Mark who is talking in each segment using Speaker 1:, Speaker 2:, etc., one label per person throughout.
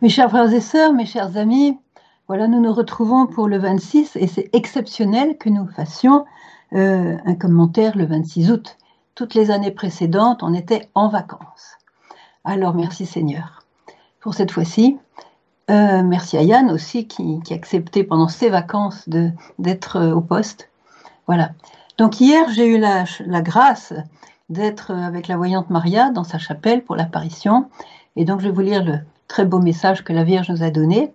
Speaker 1: Mes chers frères et sœurs, mes chers amis, voilà, nous nous retrouvons pour le 26 et c'est exceptionnel que nous fassions euh, un commentaire le 26 août. Toutes les années précédentes, on était en vacances. Alors merci Seigneur pour cette fois-ci. Euh, merci à Yann aussi qui, a accepté pendant ses vacances d'être euh, au poste. Voilà. Donc hier, j'ai eu la, la grâce d'être avec la voyante Maria dans sa chapelle pour l'apparition. Et donc je vais vous lire le, très beau message que la Vierge nous a donné.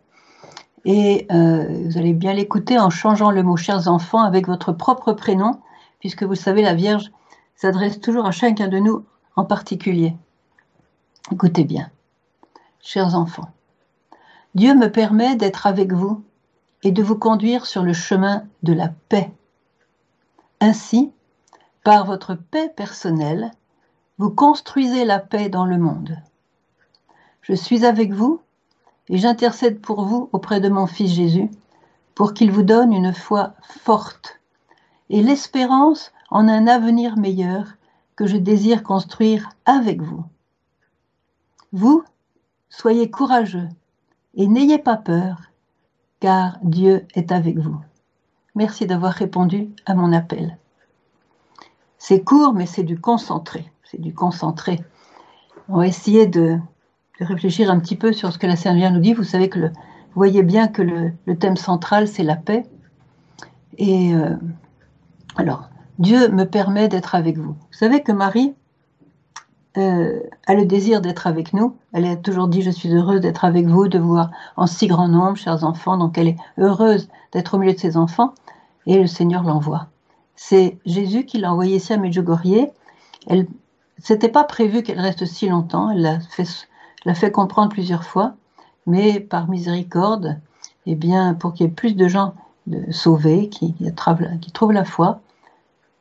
Speaker 1: Et euh, vous allez bien l'écouter en changeant le mot chers enfants avec votre propre prénom, puisque vous savez, la Vierge s'adresse toujours à chacun de nous en particulier. Écoutez bien, chers enfants, Dieu me permet d'être avec vous et de vous conduire sur le chemin de la paix. Ainsi, par votre paix personnelle, vous construisez la paix dans le monde. Je suis avec vous et j'intercède pour vous auprès de mon Fils Jésus, pour qu'il vous donne une foi forte et l'espérance en un avenir meilleur que je désire construire avec vous. Vous, soyez courageux et n'ayez pas peur, car Dieu est avec vous. Merci d'avoir répondu à mon appel. C'est court, mais c'est du concentré. C'est du concentré. On va essayer de de réfléchir un petit peu sur ce que la Sainte Vierge nous dit. Vous savez que le, voyez bien que le, thème central, c'est la paix. Et euh, alors, Dieu me permet d'être avec vous. Vous savez que Marie euh, a le désir d'être avec nous. Elle a toujours dit, je suis heureuse d'être avec vous, de vous voir en si grand nombre, chers enfants. Donc elle est heureuse d'être au milieu de ses enfants. Et le Seigneur l'envoie. C'est Jésus qui l'a envoyé ici à Medjugorje. Elle, c'était pas prévu qu'elle reste si longtemps. Elle l'a fait l'a fait comprendre plusieurs fois, mais par miséricorde, eh bien, pour qu'il y ait plus de gens sauvés qui, trouvent la foi,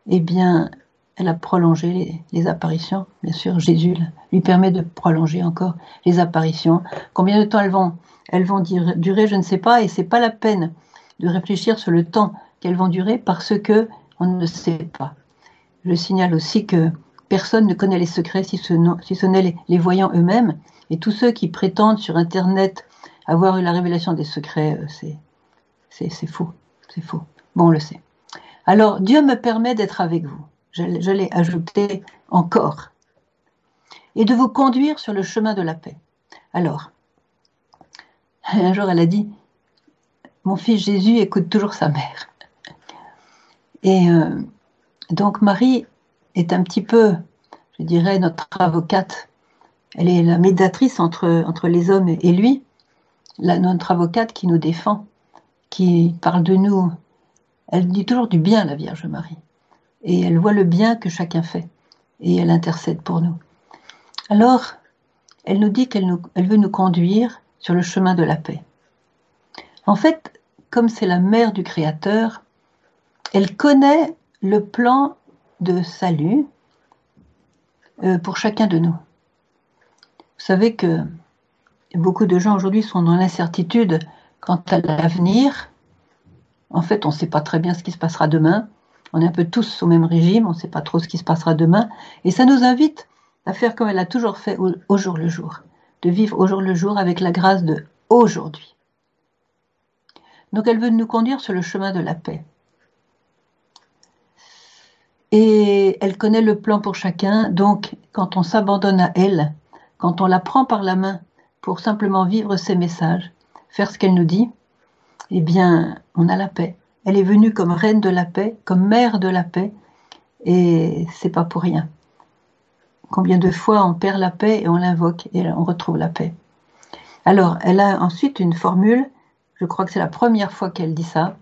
Speaker 1: eh bien, elle a prolongé les, apparitions. Bien sûr, Jésus lui permet de prolonger encore les apparitions. Combien de temps elles vont, durer, je ne sais pas, et c'est pas la peine de réfléchir sur le temps qu'elles vont durer parce que on ne sait pas. Je signale aussi que personne ne connaît les secrets si ce, n'est les voyants eux-mêmes, et tous ceux qui prétendent sur Internet avoir eu la révélation des secrets, euh, c'est faux. C'est faux. Bon, on le sait. Alors, Dieu me permet d'être avec vous. Je, l'ai ajouté encore. Et de vous conduire sur le chemin de la paix. Alors, un jour, elle a dit, mon fils Jésus écoute toujours sa mère. Et euh, donc Marie est un petit peu, je dirais, notre avocate elle est la médiatrice entre, les hommes et lui, la, notre avocate qui nous défend, qui parle de nous. Elle dit toujours du bien, la Vierge Marie. Et elle voit le bien que chacun fait. Et elle intercède pour nous. Alors, elle nous dit qu'elle elle veut nous conduire sur le chemin de la paix. En fait, comme c'est la mère du Créateur, elle connaît le plan de salut euh, pour chacun de nous. Vous savez que beaucoup de gens aujourd'hui sont dans l'incertitude quant à l'avenir. En fait, on ne sait pas très bien ce qui se passera demain. On est un peu tous au même régime, on ne sait pas trop ce qui se passera demain. Et ça nous invite à faire comme elle a toujours fait au, jour le jour, de vivre au jour le jour avec la grâce de aujourd'hui. Donc elle veut nous conduire sur le chemin de la paix. Et elle connaît le plan pour chacun, donc quand on s'abandonne à elle, quand on la prend par la main pour simplement vivre ses messages, faire ce qu'elle nous dit, eh bien, on a la paix. Elle est venue comme reine de la paix, comme mère de la paix, et c'est pas pour rien. Combien de fois on perd la paix et on l'invoque et on retrouve la paix. Alors, elle a ensuite une formule, je crois que c'est la première fois qu'elle dit ça,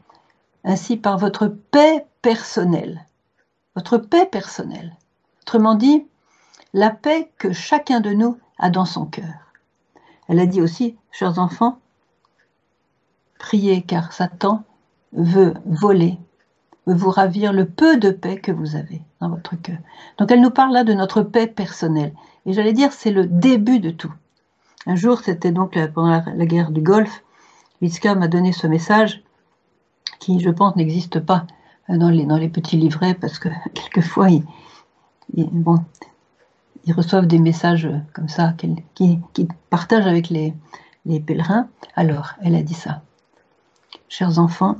Speaker 1: ainsi par votre paix personnelle. Votre paix personnelle. Autrement dit, la paix que chacun de nous dans son cœur. Elle a dit aussi, chers enfants, priez car Satan veut voler, veut vous ravir le peu de paix que vous avez dans votre cœur. Donc elle nous parle là de notre paix personnelle. Et j'allais dire, c'est le début de tout. Un jour, c'était donc pendant la, guerre du Golfe, Witzka m'a donné ce message qui, je pense, n'existe pas dans les, petits livrets parce que quelquefois, il, bon, ils reçoivent des messages comme ça qu'ils qui, partagent avec les, les pèlerins. Alors, elle a dit ça. Chers enfants,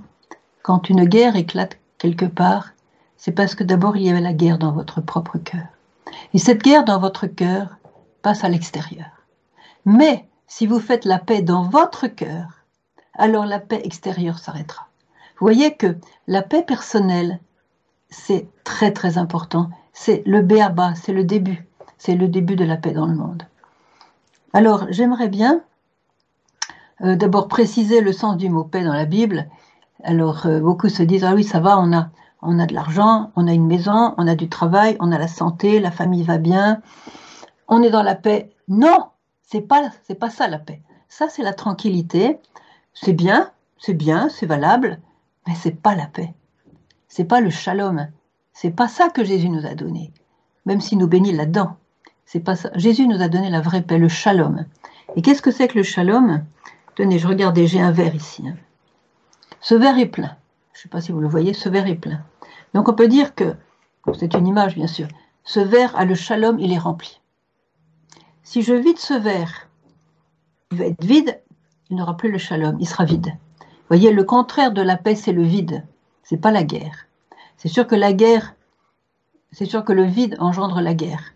Speaker 1: quand une guerre éclate quelque part, c'est parce que d'abord il y avait la guerre dans votre propre cœur. Et cette guerre dans votre cœur passe à l'extérieur. Mais si vous faites la paix dans votre cœur, alors la paix extérieure s'arrêtera. Vous voyez que la paix personnelle, c'est très très important. C'est le béaba, c'est le début. C'est le début de la paix dans le monde. Alors, j'aimerais bien euh, d'abord préciser le sens du mot paix dans la Bible. Alors, euh, beaucoup se disent, ah oui, ça va, on a, on a de l'argent, on a une maison, on a du travail, on a la santé, la famille va bien, on est dans la paix. Non, c'est pas, pas ça la paix. Ça, c'est la tranquillité. C'est bien, c'est bien, c'est valable, mais c'est pas la paix. C'est pas le shalom. C'est pas ça que Jésus nous a donné, même s'il nous bénit là-dedans. Jésus nous a donné la vraie paix, le shalom. Et qu'est-ce que c'est que le shalom? Tenez, je regardais, j'ai un verre ici. Hein. Ce verre est plein. Je ne sais pas si vous le voyez, ce verre est plein. Donc on peut dire que, c'est une image bien sûr, ce verre a le shalom, il est rempli. Si je vide ce verre, il va être vide, il n'aura plus le shalom, il sera vide. Vous voyez, le contraire de la paix, c'est le vide. C'est pas la guerre. C'est sûr que la guerre, c'est sûr que le vide engendre la guerre.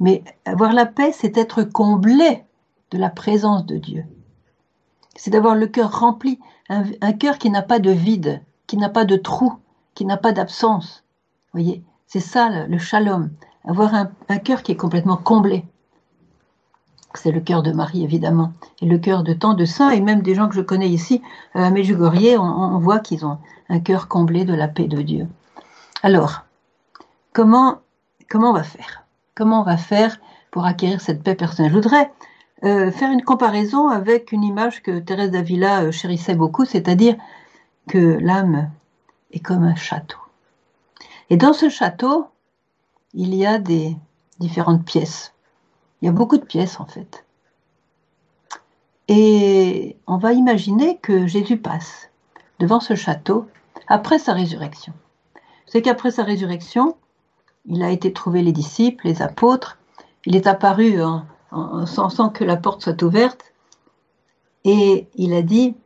Speaker 1: Mais avoir la paix, c'est être comblé de la présence de Dieu. C'est d'avoir le cœur rempli, un, cœur qui n'a pas de vide, qui n'a pas de trou, qui n'a pas d'absence. Voyez, c'est ça le, shalom, avoir un, cœur qui est complètement comblé. C'est le cœur de Marie, évidemment, et le cœur de tant de saints, et même des gens que je connais ici, euh, à Medjugorje, on, on voit qu'ils ont un cœur comblé de la paix de Dieu. Alors, comment, comment on va faire? Comment on va faire pour acquérir cette paix personnelle Je voudrais euh, faire une comparaison avec une image que Thérèse d'Avila euh, chérissait beaucoup, c'est-à-dire que l'âme est comme un château. Et dans ce château, il y a des différentes pièces. Il y a beaucoup de pièces en fait. Et on va imaginer que Jésus passe devant ce château après sa résurrection. C'est qu'après sa résurrection, il a été trouver les disciples, les apôtres, il est apparu en, sans, que la porte soit ouverte, et il a dit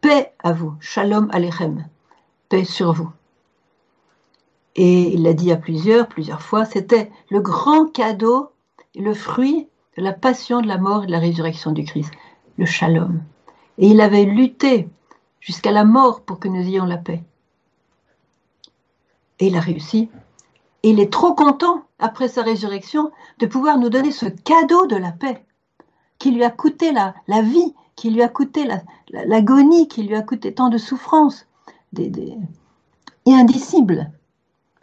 Speaker 1: Paix à vous, Shalom Alechem, paix sur vous. Et il l'a dit à plusieurs, plusieurs fois, c'était le grand cadeau, le fruit de la passion, de la mort et de la résurrection du Christ, le Shalom. Et il avait lutté jusqu'à la mort pour que nous ayons la paix. Et il a réussi. Et il est trop content, après sa résurrection, de pouvoir nous donner ce cadeau de la paix, qui lui a coûté la, vie, qui lui a coûté l'agonie, qui lui a coûté tant de souffrances, des, des, et indicible.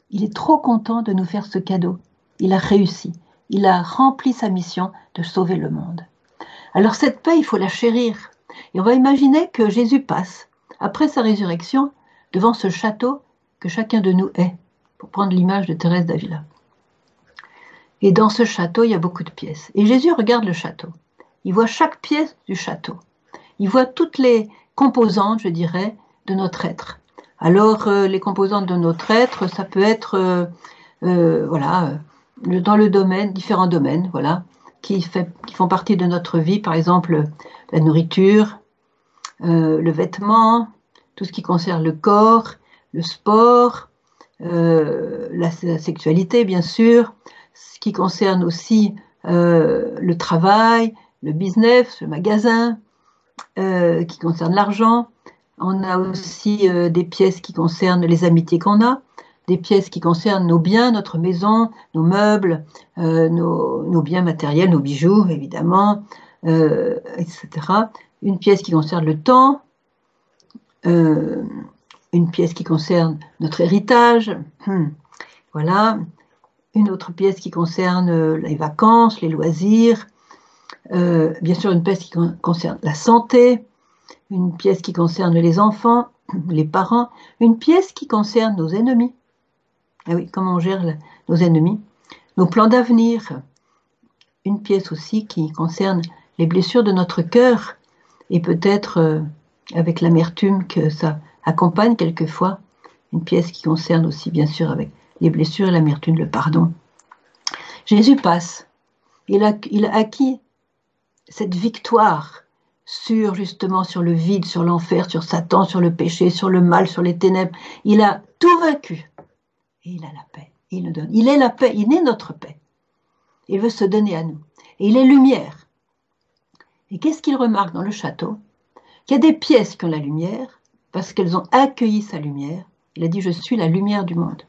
Speaker 1: Il est trop content de nous faire ce cadeau. Il a réussi. Il a rempli sa mission de sauver le monde. Alors cette paix, il faut la chérir. Et on va imaginer que Jésus passe, après sa résurrection, devant ce château que chacun de nous est pour prendre l'image de Thérèse d'Avila. Et dans ce château, il y a beaucoup de pièces. Et Jésus regarde le château. Il voit chaque pièce du château. Il voit toutes les composantes, je dirais, de notre être. Alors, euh, les composantes de notre être, ça peut être, euh, euh, voilà, dans le domaine, différents domaines, voilà, qui, font partie de notre vie, par exemple, la nourriture, le vêtement, tout ce qui concerne le corps, le sport, euh, la, sexualité, bien sûr, ce qui concerne aussi euh, le travail, le business, le magasin, euh, qui concerne l'argent. On a aussi des pièces qui concernent les amitiés qu'on a, des pièces qui concernent nos biens, notre maison, nos meubles, nos, nos, biens matériels, nos bijoux, évidemment, etc. Une pièce qui concerne le temps, une pièce qui concerne notre héritage, hmm. voilà, une autre pièce qui concerne euh, les vacances, les loisirs, euh, bien sûr une pièce qui concerne la santé, une pièce qui concerne les enfants, les parents, une pièce qui concerne nos ennemis. Ah oui, comment on gère nos ennemis, nos plans d'avenir, une pièce aussi qui concerne les blessures de notre cœur et peut-être euh, avec l'amertume que ça accompagne quelquefois une pièce qui concerne aussi bien sûr avec les blessures l'amertume, le pardon. Jésus passe. Il a, il a acquis cette victoire sur justement sur le vide, sur l'enfer, sur Satan, sur le péché, sur le mal, sur les ténèbres. Il a tout vaincu. Et il a la paix. Il nous donne. Il est la paix. Il est notre paix. Il veut se donner à nous. Et il est lumière. Et qu'est-ce qu'il remarque dans le château? Qu'il y a des pièces qui ont la lumière parce qu'elles ont accueilli sa lumière. Il a dit, je suis la lumière du monde.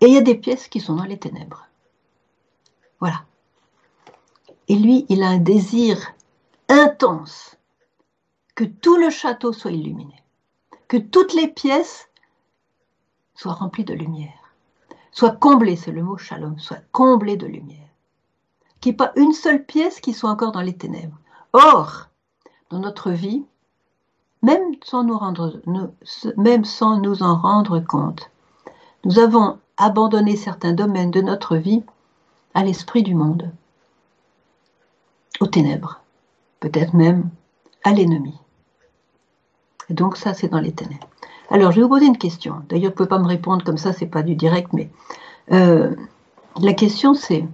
Speaker 1: Et il y a des pièces qui sont dans les ténèbres. Voilà. Et lui, il a un désir intense que tout le château soit illuminé, que toutes les pièces soient remplies de lumière, soient comblées, c'est le mot shalom, soient comblées de lumière, qu'il n'y ait pas une seule pièce qui soit encore dans les ténèbres. Or, dans notre vie, même sans nous, en rendre compte, nous avons abandonné certains domaines de notre vie à l'esprit du monde, aux ténèbres peut-être même à l'ennemi. Et donc ça, c'est dans les ténèbres. Alors, je vais vous poser une question. D'ailleurs, vous ne pouvez pas me répondre comme ça, c'est pas du direct, mais euh, la question c'est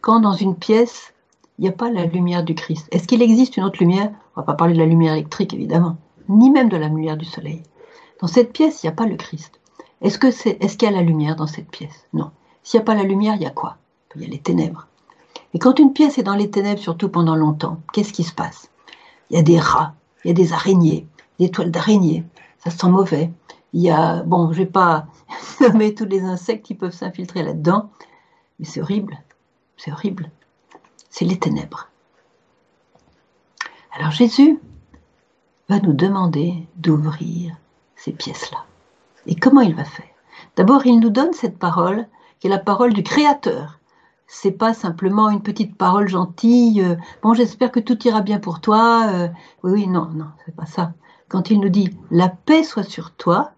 Speaker 1: quand dans une pièce, il n'y a pas la lumière du Christ, est-ce qu'il existe une autre lumière? On ne va pas parler de la lumière électrique, évidemment, ni même de la lumière du soleil. Dans cette pièce, il n'y a pas le Christ. Est-ce qu'il y a la lumière dans cette pièce? Non. S'il n'y a pas la lumière, il y a quoi? Il y a les ténèbres. Et quand une pièce est dans les ténèbres, surtout pendant longtemps, qu'est-ce qui se passe? Il y a des rats, il y a des araignées, des toiles d'araignées, ça sent mauvais. Il y a, bon, je ne vais pas nommer tous les insectes qui peuvent s'infiltrer là-dedans, mais c'est horrible, c'est horrible. C'est les ténèbres. Alors Jésus va nous demander d'ouvrir ces pièces-là. Et comment il va faire? D'abord, il nous donne cette parole, qui est la parole du Créateur, c'est pas simplement une petite parole gentille. Euh, bon, j'espère que tout ira bien pour toi. Euh, oui, oui, non, non, c'est pas ça. Quand il nous dit la paix soit sur toi,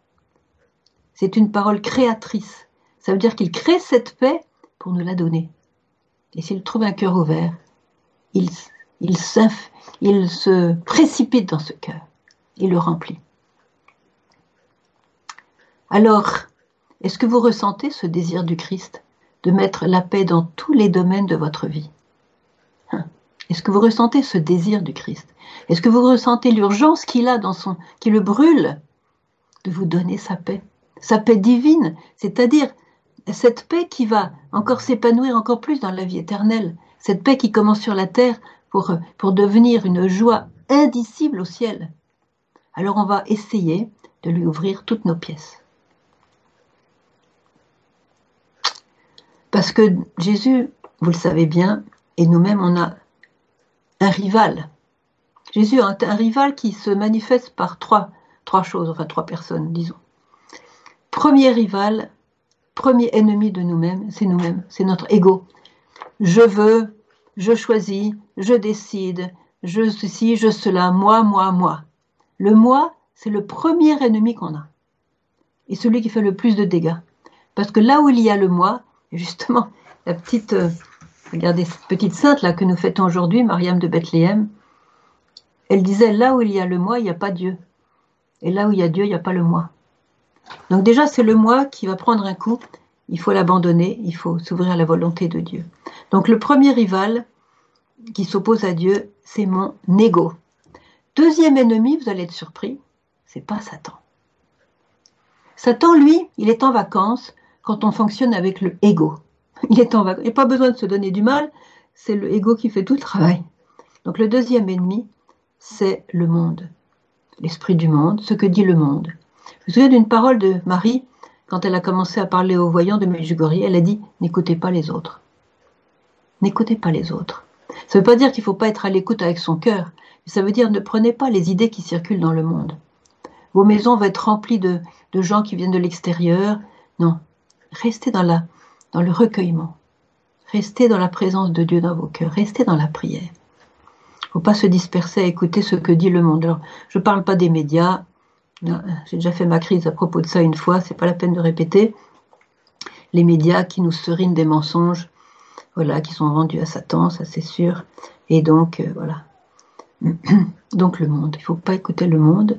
Speaker 1: c'est une parole créatrice. Ça veut dire qu'il crée cette paix pour nous la donner. Et s'il trouve un cœur ouvert, il, se précipite dans ce cœur. Il le remplit. Alors, est-ce que vous ressentez ce désir du Christ de mettre la paix dans tous les domaines de votre vie? Hein? Est-ce que vous ressentez ce désir du Christ? Est-ce que vous ressentez l'urgence qu'il a dans son, qui le brûle de vous donner sa paix, sa paix divine, c'est-à-dire cette paix qui va encore s'épanouir encore plus dans la vie éternelle, cette paix qui commence sur la terre pour, devenir une joie indicible au ciel. Alors on va essayer de lui ouvrir toutes nos pièces. Parce que Jésus, vous le savez bien, et nous-mêmes, on a un rival. Jésus a un rival qui se manifeste par trois, trois choses, enfin trois personnes, disons. Premier rival, premier ennemi de nous-mêmes, c'est nous-mêmes, c'est notre ego. Je veux, je choisis, je décide, je ceci, je cela, moi, moi, moi. Le moi, c'est le premier ennemi qu'on a. Et celui qui fait le plus de dégâts. Parce que là où il y a le moi, justement, la petite, euh, regardez cette petite sainte là que nous fêtons aujourd'hui, Mariam de Bethléem, elle disait là où il y a le moi, il n'y a pas Dieu. Et là où il y a Dieu, il n'y a pas le moi. Donc déjà, c'est le moi qui va prendre un coup. Il faut l'abandonner, il faut s'ouvrir à la volonté de Dieu. Donc le premier rival qui s'oppose à Dieu, c'est mon ego. Deuxième ennemi, vous allez être surpris, c'est pas Satan. Satan, lui, il est en vacances quand on fonctionne avec le ego. Il est en Il n'y a pas besoin de se donner du mal, c'est le ego qui fait tout le travail. Donc le deuxième ennemi, c'est le monde, l'esprit du monde, ce que dit le monde. Je me souviens d'une parole de Marie quand elle a commencé à parler aux voyants de Medjugorje? Elle a dit N'écoutez pas les autres. N'écoutez pas les autres. Ça ne veut pas dire qu'il ne faut pas être à l'écoute avec son cœur. Ça veut dire ne prenez pas les idées qui circulent dans le monde. Vos maisons vont être remplies de, gens qui viennent de l'extérieur. Non, Restez dans, dans le recueillement. Restez dans la présence de Dieu dans vos cœurs. Restez dans la prière. Il ne faut pas se disperser à écouter ce que dit le monde. Alors, je ne parle pas des médias. J'ai déjà fait ma crise à propos de ça une fois. C'est pas la peine de répéter. Les médias qui nous serinent des mensonges, voilà, qui sont vendus à Satan, ça c'est sûr. Et donc, euh, voilà. Donc le monde. Il ne faut pas écouter le monde,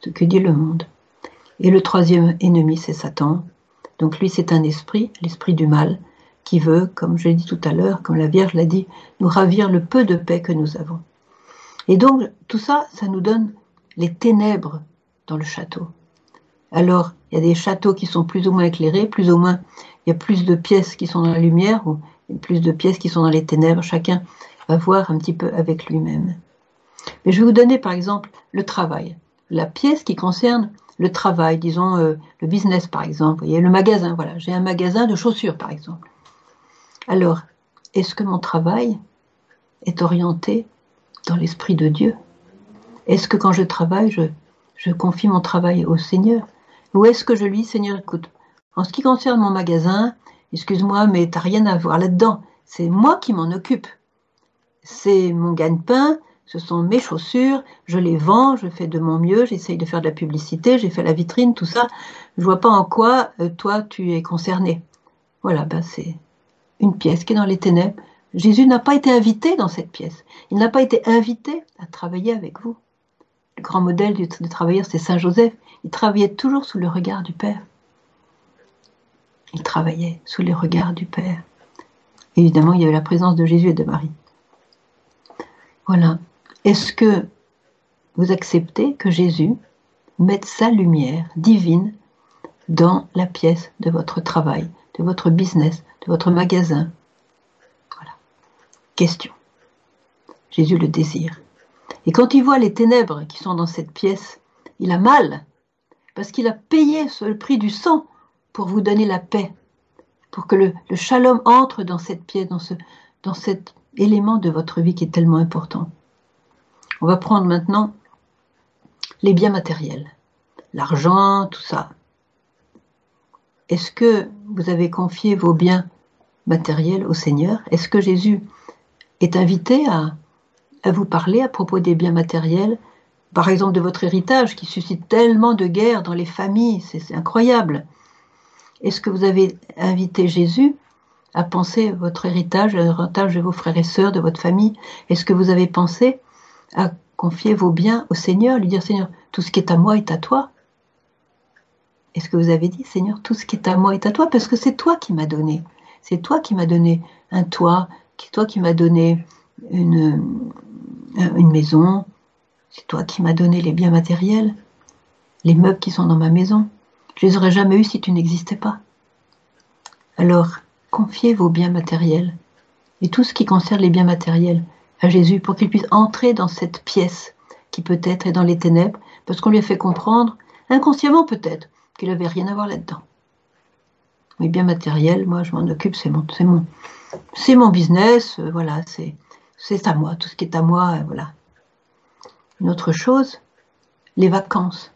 Speaker 1: ce que dit le monde. Et le troisième ennemi, c'est Satan. Donc lui, c'est un esprit, l'esprit du mal, qui veut, comme je l'ai dit tout à l'heure, comme la Vierge l'a dit, nous ravir le peu de paix que nous avons. Et donc, tout ça, ça nous donne les ténèbres dans le château. Alors, il y a des châteaux qui sont plus ou moins éclairés, plus ou moins, il y a plus de pièces qui sont dans la lumière, ou plus de pièces qui sont dans les ténèbres. Chacun va voir un petit peu avec lui-même. Mais je vais vous donner, par exemple, le travail. La pièce qui concerne le travail, disons euh, le business, par exemple. Voyez, le magasin, voilà. J'ai un magasin de chaussures, par exemple. Alors, est-ce que mon travail est orienté dans l'Esprit de Dieu? Est-ce que quand je travaille, je, je confie mon travail au Seigneur Ou est-ce que je lui dis, Seigneur, écoute, en ce qui concerne mon magasin, excuse-moi, mais tu n'as rien à voir là-dedans. C'est moi qui m'en occupe. C'est mon gagne-pain, ce sont mes chaussures, je les vends, je fais de mon mieux, j'essaye de faire de la publicité, j'ai fait la vitrine, tout ça. Je vois pas en quoi euh, toi tu es concerné. Voilà, ben c'est une pièce qui est dans les ténèbres. Jésus n'a pas été invité dans cette pièce. Il n'a pas été invité à travailler avec vous. Grand modèle du, travailleur, c'est Saint Joseph. Il travaillait toujours sous le regard du Père. Il travaillait sous le regard du Père. évidemment, il y avait la présence de Jésus et de Marie. Voilà. Est-ce que vous acceptez que Jésus mette sa lumière divine dans la pièce de votre travail, de votre business, de votre magasin? Voilà. Question. Jésus le désire. Et quand il voit les ténèbres qui sont dans cette pièce, il a mal, parce qu'il a payé le prix du sang pour vous donner la paix, pour que le, shalom entre dans cette pièce, dans, ce, dans cet élément de votre vie qui est tellement important. On va prendre maintenant les biens matériels, l'argent, tout ça. Est-ce que vous avez confié vos biens matériels au Seigneur? Est-ce que Jésus est invité à à vous parler à propos des biens matériels, par exemple de votre héritage qui suscite tellement de guerres dans les familles, c'est incroyable. Est-ce que vous avez invité Jésus à penser à votre héritage, l'héritage de vos frères et sœurs, de votre famille? Est-ce que vous avez pensé à confier vos biens au Seigneur, lui dire Seigneur, tout ce qui est à moi est à toi? Est-ce que vous avez dit Seigneur, tout ce qui est à moi est à toi? Parce que c'est toi qui m'as donné. C'est toi qui m'as donné un toit, c'est toi qui m'as donné une, une maison, c'est toi qui m'as donné les biens matériels, les meubles qui sont dans ma maison. Je les aurais jamais eus si tu n'existais pas. Alors, confiez vos biens matériels et tout ce qui concerne les biens matériels à Jésus pour qu'il puisse entrer dans cette pièce qui peut-être est dans les ténèbres, parce qu'on lui a fait comprendre, inconsciemment peut-être, qu'il n'avait rien à voir là-dedans. Les biens matériels, moi je m'en occupe, c'est mon, c'est mon, c'est mon business, euh, voilà, c'est, c'est à moi, tout ce qui est à moi, euh, voilà. Une autre chose, les vacances.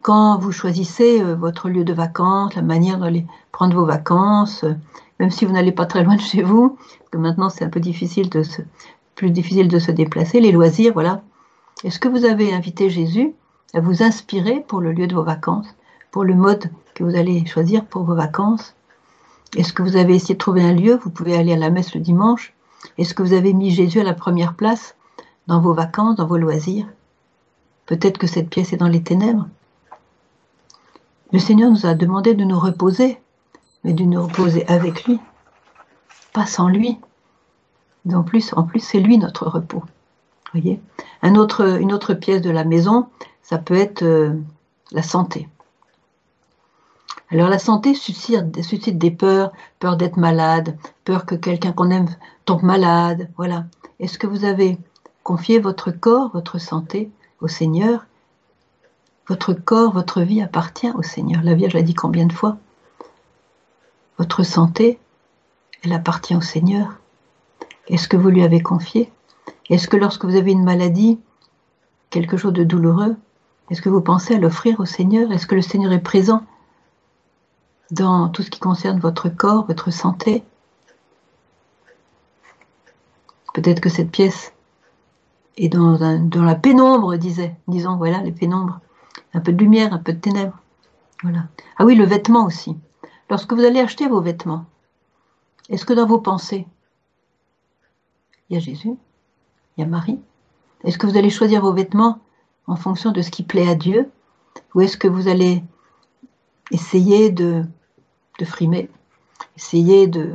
Speaker 1: Quand vous choisissez euh, votre lieu de vacances, la manière d'aller prendre vos vacances, euh, même si vous n'allez pas très loin de chez vous, parce que maintenant c'est un peu difficile de plus difficile de se déplacer, les loisirs, voilà. Est-ce que vous avez invité Jésus à vous inspirer pour le lieu de vos vacances, pour le mode que vous allez choisir pour vos vacances? Est-ce que vous avez essayé de trouver un lieu? Vous pouvez aller à la messe le dimanche, est-ce que vous avez mis Jésus à la première place dans vos vacances, dans vos loisirs? Peut-être que cette pièce est dans les ténèbres. Le Seigneur nous a demandé de nous reposer, mais de nous reposer avec lui, pas sans lui. En plus, en plus c'est lui notre repos. Voyez? Une autre pièce de la maison, ça peut être euh, la santé. Alors la santé suscite, des peurs, peur d'être malade, peur que quelqu'un qu'on aime tombe malade, voilà. Est-ce que vous avez confié votre corps, votre santé au Seigneur? Votre corps, votre vie appartient au Seigneur. La Vierge l'a dit combien de fois? Votre santé, elle appartient au Seigneur. Est-ce que vous lui avez confié? Est-ce que lorsque vous avez une maladie, quelque chose de douloureux, est-ce que vous pensez à l'offrir au Seigneur? Est-ce que le Seigneur est présent dans tout ce qui concerne votre corps, votre santé. Peut-être que cette pièce est dans, la pénombre, disait, disons, voilà, les pénombres. Un peu de lumière, un peu de ténèbres. Voilà. Ah oui, le vêtement aussi. Lorsque vous allez acheter vos vêtements, est-ce que dans vos pensées, il y a Jésus, il y a Marie? Est-ce que vous allez choisir vos vêtements en fonction de ce qui plaît à Dieu? Ou est-ce que vous allez essayer de de frimer, essayer de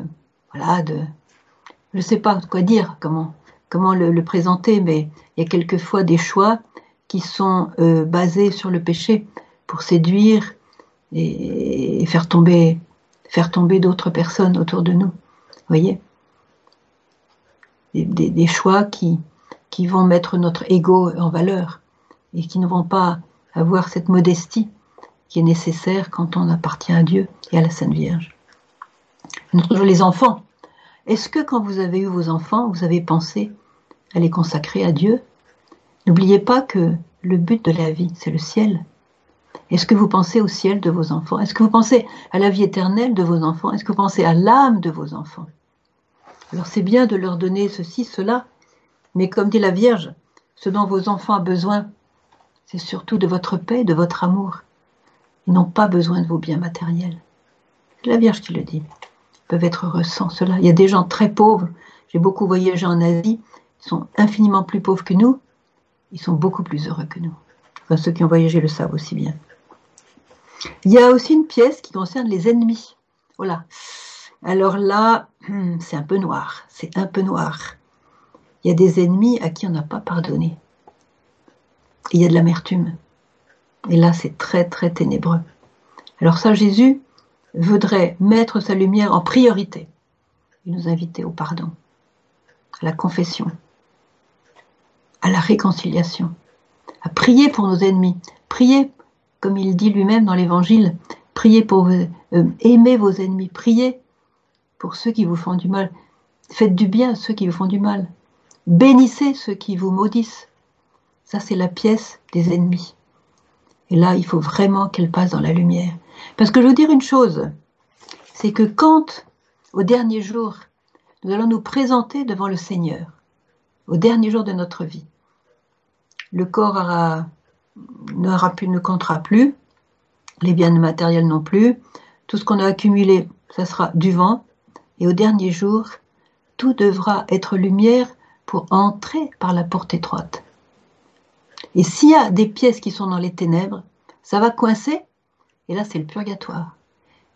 Speaker 1: voilà, de, je ne sais pas quoi dire, comment, comment le, présenter, mais il y a quelquefois des choix qui sont euh, basés sur le péché pour séduire et, faire tomber, faire tomber d'autres personnes autour de nous. Vous voyez des, des, choix qui, qui vont mettre notre ego en valeur et qui ne vont pas avoir cette modestie qui est nécessaire quand on appartient à Dieu et à la Sainte Vierge. Les enfants. Est-ce que quand vous avez eu vos enfants, vous avez pensé à les consacrer à Dieu? N'oubliez pas que le but de la vie, c'est le ciel. Est-ce que vous pensez au ciel de vos enfants? Est-ce que vous pensez à la vie éternelle de vos enfants? Est-ce que vous pensez à l'âme de vos enfants? Alors c'est bien de leur donner ceci, cela, mais comme dit la Vierge, ce dont vos enfants ont besoin, c'est surtout de votre paix, de votre amour. Ils n'ont pas besoin de vos biens matériels. C'est la Vierge qui le dit. Ils peuvent être heureux sans cela. Il y a des gens très pauvres. J'ai beaucoup voyagé en Asie. Ils sont infiniment plus pauvres que nous. Ils sont beaucoup plus heureux que nous. Enfin, ceux qui ont voyagé le savent aussi bien. Il y a aussi une pièce qui concerne les ennemis. Voilà. Alors là, hmm, c'est un peu noir. C'est un peu noir. Il y a des ennemis à qui on n'a pas pardonné. il y a de l'amertume. Et là, c'est très, très ténébreux. Alors ça, Jésus voudrait mettre sa lumière en priorité et nous inviter au pardon, à la confession, à la réconciliation, à prier pour nos ennemis, prier, comme il dit lui-même dans l'Évangile, priez pour euh, aimer vos ennemis, priez pour ceux qui vous font du mal, faites du bien à ceux qui vous font du mal, bénissez ceux qui vous maudissent. Ça, c'est la pièce des ennemis. Et là, il faut vraiment qu'elle passe dans la lumière. Parce que je veux dire une chose, c'est que quand, au dernier jour, nous allons nous présenter devant le Seigneur, au dernier jour de notre vie, le corps ne comptera plus, les biens matériels non plus, tout ce qu'on a accumulé, ça sera du vent, et au dernier jour, tout devra être lumière pour entrer par la porte étroite. Et s'il y a des pièces qui sont dans les ténèbres, ça va coincer, et là c'est le purgatoire.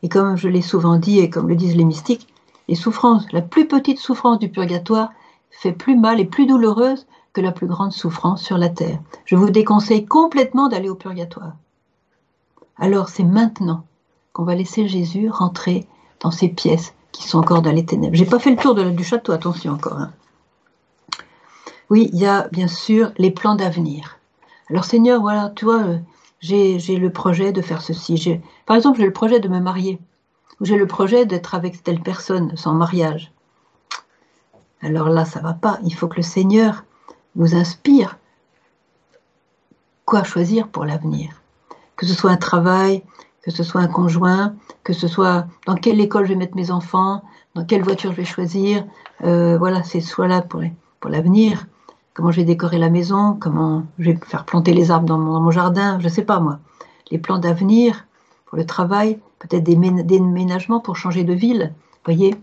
Speaker 1: Et comme je l'ai souvent dit, et comme le disent les mystiques, les souffrances, la plus petite souffrance du purgatoire fait plus mal et plus douloureuse que la plus grande souffrance sur la terre. Je vous déconseille complètement d'aller au purgatoire. Alors c'est maintenant qu'on va laisser Jésus rentrer dans ces pièces qui sont encore dans les ténèbres. J'ai pas fait le tour du château, attention encore. Hein. Oui, il y a bien sûr les plans d'avenir. Alors Seigneur, voilà, tu vois, euh, j'ai le projet de faire ceci. Par exemple, j'ai le projet de me marier. Ou j'ai le projet d'être avec telle personne sans mariage. Alors là, ça va pas. Il faut que le Seigneur nous inspire quoi choisir pour l'avenir. Que ce soit un travail, que ce soit un conjoint, que ce soit dans quelle école je vais mettre mes enfants, dans quelle voiture je vais choisir. Euh, voilà, c'est soit là pour, pour l'avenir comment je vais décorer la maison, comment je vais faire planter les arbres dans mon, jardin, je ne sais pas moi. Les plans d'avenir pour le travail, peut-être des déménagements pour changer de ville. Voyez,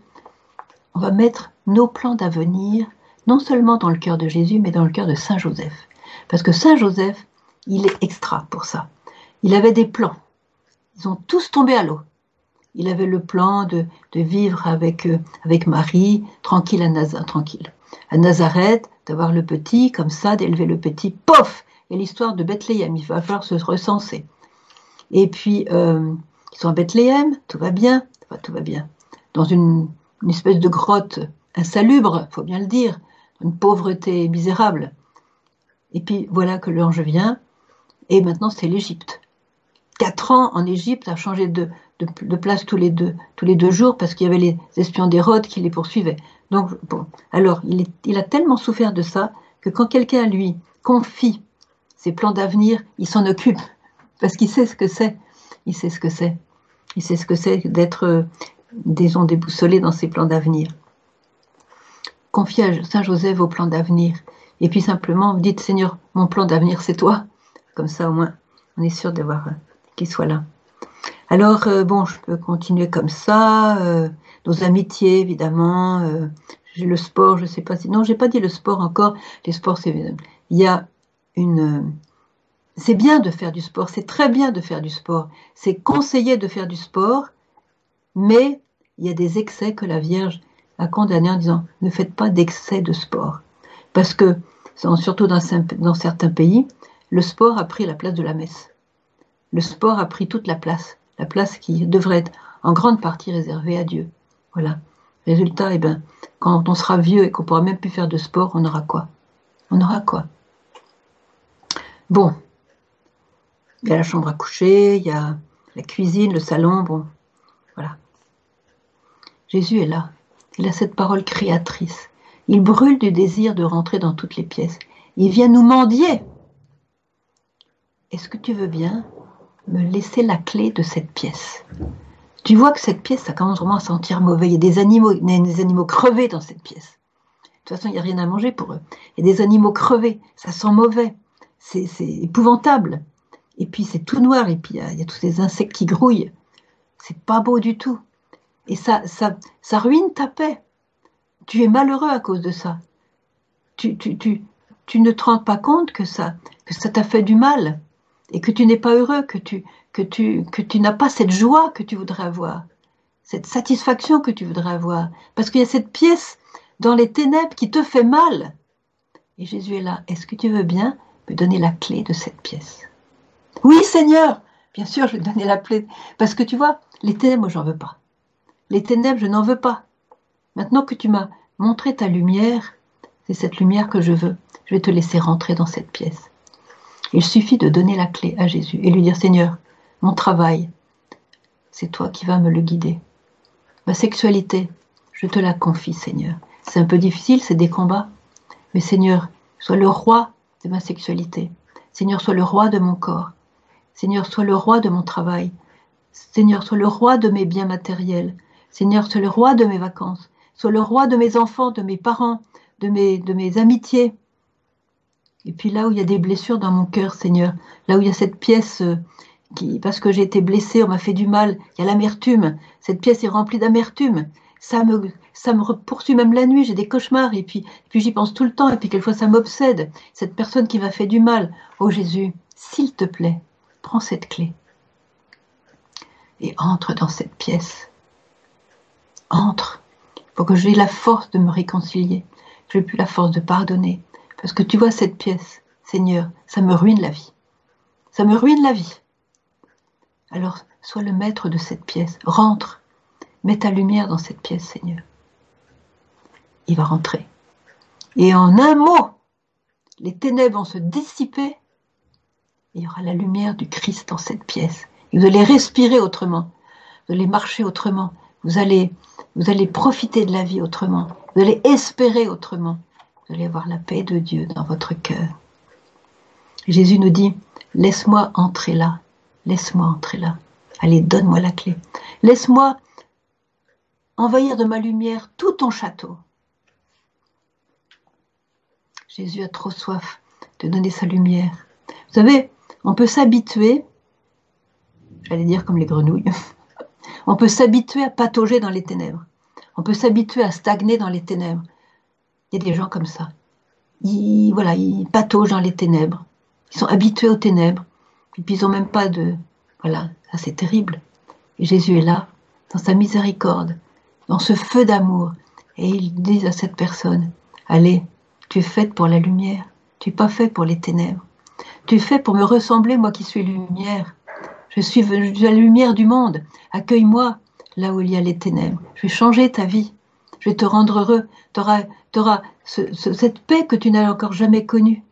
Speaker 1: on va mettre nos plans d'avenir non seulement dans le cœur de Jésus, mais dans le cœur de Saint Joseph. Parce que Saint Joseph, il est extra pour ça. Il avait des plans. Ils ont tous tombé à l'eau. Il avait le plan de, vivre avec, euh, avec Marie, tranquille à tranquille. À Nazareth, d'avoir le petit, comme ça, d'élever le petit, pof Et l'histoire de Bethléem, il va falloir se recenser. Et puis, euh, ils sont à Bethléem, tout va bien, tout va bien. Dans une, espèce de grotte insalubre, faut bien le dire, une pauvreté misérable. Et puis voilà que l'ange vient, et maintenant c'est l'Égypte. Quatre ans en Égypte, a changé de, de, place tous les deux, tous les deux jours parce qu'il y avait les espions d'Hérode qui les poursuivaient. Donc, bon, alors, il, a tellement souffert de ça que quand quelqu'un lui confie ses plans d'avenir, il s'en occupe parce qu'il sait ce que c'est. Il sait ce que c'est. Il sait ce que c'est d'être, euh, disons, déboussolé dans ses plans d'avenir. Confiez à Saint Joseph vos plans d'avenir. Et puis simplement, dites Seigneur, mon plan d'avenir, c'est toi. Comme ça, au moins, on est sûr d'avoir euh, qu'il soit là. Alors, euh, bon, je peux continuer comme ça. Nos amitiés, évidemment. Euh, le sport, je ne sais pas si. Non, j'ai pas dit le sport encore. Les sports, c'est. Il y a une. C'est bien de faire du sport, c'est très bien de faire du sport. C'est conseillé de faire du sport, mais il y a des excès que la Vierge a condamné en disant ne faites pas d'excès de sport. Parce que, surtout dans certains pays, le sport a pris la place de la messe. Le sport a pris toute la place, la place qui devrait être en grande partie réservée à Dieu. Voilà. Résultat, eh ben, quand on sera vieux et qu'on pourra même plus faire de sport, on aura quoi? On aura quoi? Bon, il y a la chambre à coucher, il y a la cuisine, le salon, bon, voilà. Jésus est là. Il a cette parole créatrice. Il brûle du désir de rentrer dans toutes les pièces. Il vient nous mendier. Est-ce que tu veux bien me laisser la clé de cette pièce? Tu vois que cette pièce, ça commence vraiment à sentir mauvais. Il y a des animaux, des animaux crevés dans cette pièce. De toute façon, il n'y a rien à manger pour eux. Il y a des animaux crevés. Ça sent mauvais. C'est épouvantable. Et puis c'est tout noir. Et puis il il y a tous ces insectes qui grouillent. C'est pas beau du tout. Et ça, ça, ça ruine ta paix. Tu es malheureux à cause de ça. Tu, tu, tu, tu ne te rends pas compte que ça, que ça t'a fait du mal et que tu n'es pas heureux, que tu, que tu, que tu n'as pas cette joie que tu voudrais avoir, cette satisfaction que tu voudrais avoir, parce qu'il y a cette pièce dans les ténèbres qui te fait mal. Et Jésus est là. Est-ce que tu veux bien me donner la clé de cette pièce? Oui, Seigneur. Bien sûr, je vais te donner la clé, parce que tu vois, les ténèbres, moi, j'en veux pas. Les ténèbres, je n'en veux pas. Maintenant que tu m'as montré ta lumière, c'est cette lumière que je veux. Je vais te laisser rentrer dans cette pièce. Il suffit de donner la clé à Jésus et lui dire Seigneur, mon travail, c'est toi qui vas me le guider. Ma sexualité, je te la confie, Seigneur. C'est un peu difficile, c'est des combats. Mais Seigneur, sois le roi de ma sexualité. Seigneur, sois le roi de mon corps. Seigneur, sois le roi de mon travail. Seigneur, sois le roi de mes biens matériels. Seigneur, sois le roi de mes vacances. Sois le roi de mes enfants, de mes parents, de mes, de mes amitiés. Et puis là où il y a des blessures dans mon cœur, Seigneur, là où il y a cette pièce euh, parce que j'ai été blessée, on m'a fait du mal, il y a l'amertume. Cette pièce est remplie d'amertume. Ça me, ça poursuit même la nuit, j'ai des cauchemars, et puis, puis j'y pense tout le temps, et puis quelquefois ça m'obsède. Cette personne qui m'a fait du mal. Oh Jésus, s'il te plaît, prends cette clé et entre dans cette pièce. Entre, pour que j'ai la force de me réconcilier, que j'ai plus la force de pardonner. Parce que tu vois cette pièce, Seigneur, ça me ruine la vie. Ça me ruine la vie. Alors, sois le maître de cette pièce. Rentre. Mets ta lumière dans cette pièce, Seigneur. Il va rentrer. Et en un mot, les ténèbres vont se dissiper. il y aura la lumière du Christ dans cette pièce vous allez respirer autrement, vous allez marcher autrement, vous allez, vous allez profiter de la vie autrement, vous allez espérer autrement, vous allez avoir la paix de Dieu dans votre cœur. Jésus nous dit, laisse-moi entrer là, laisse-moi entrer là. Allez, donne-moi la clé. Laisse-moi envahir de ma lumière tout ton château. Jésus a trop soif de donner sa lumière. Vous savez, on peut s'habituer j'allais dire comme les grenouilles. On peut s'habituer à patauger dans les ténèbres. On peut s'habituer à stagner dans les ténèbres. Il y a des gens comme ça. Ils, voilà, ils pataugent dans les ténèbres. Ils sont habitués aux ténèbres. Et puis ils n'ont même pas de... Voilà, ça c'est terrible. Et Jésus est là, dans sa miséricorde, dans ce feu d'amour. Et il dit à cette personne, allez, tu es faite pour la lumière. Tu n'es pas fait pour les ténèbres. Tu es fait pour me ressembler, moi qui suis lumière. Je suis la lumière du monde. Accueille-moi là où il y a les ténèbres. Je vais changer ta vie. Je vais te rendre heureux. Tu auras, cette paix que tu n'as encore jamais connue.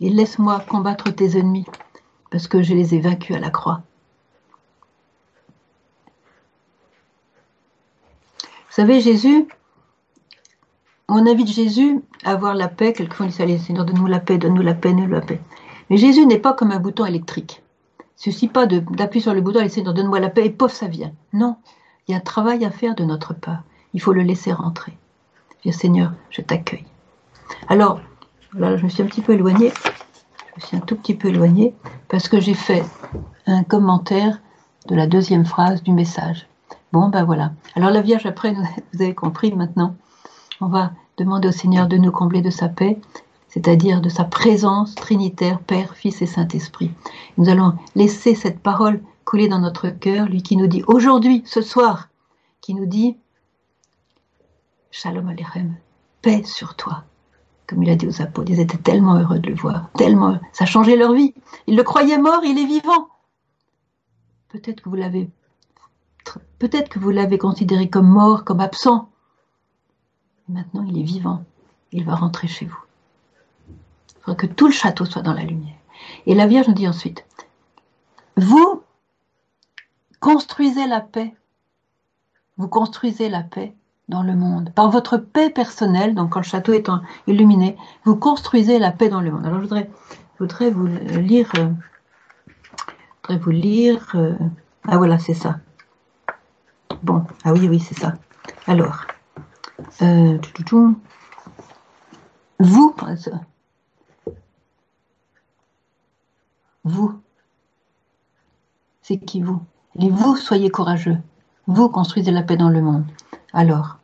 Speaker 1: Et laisse-moi combattre tes ennemis, parce que je les ai vaincus à la croix. Vous savez, Jésus, on invite Jésus à avoir la paix. Quelquefois, on dit Allez, Seigneur, donne-nous la paix, donne-nous la paix, donne-nous la paix. Mais Jésus n'est pas comme un bouton électrique. Il suffit pas d'appuyer sur le bouton et de donne-moi la paix et pof, ça vient. Non, il y a un travail à faire de notre part. Il faut le laisser rentrer. Viens Seigneur, je t'accueille. Alors, je me suis un petit peu éloignée. Je suis un tout petit peu éloignée parce que j'ai fait un commentaire de la deuxième phrase du message. Bon, ben voilà. Alors la Vierge, après, vous avez compris maintenant. On va demander au Seigneur de nous combler de sa paix c'est-à-dire de sa présence trinitaire, Père, Fils et Saint-Esprit. Nous allons laisser cette parole couler dans notre cœur, lui qui nous dit aujourd'hui, ce soir, qui nous dit, Shalom Aleichem, paix sur toi. Comme il a dit aux apôtres, ils étaient tellement heureux de le voir, tellement, ça changé leur vie. Ils le croyaient mort, il est vivant. Peut-être que vous l'avez, peut-être que vous l'avez considéré comme mort, comme absent. Maintenant, il est vivant. Il va rentrer chez vous. Il faudra que tout le château soit dans la lumière. Et la Vierge nous dit ensuite, vous construisez la paix. Vous construisez la paix dans le monde. Par votre paix personnelle, donc quand le château est illuminé, vous construisez la paix dans le monde. Alors je voudrais, voudrais vous lire, euh, je voudrais vous lire, euh, ah voilà, c'est ça. Bon, ah oui, oui, c'est ça. Alors, euh, vous, vous, c'est qui vous? Et vous, soyez courageux. Vous construisez la paix dans le monde. Alors,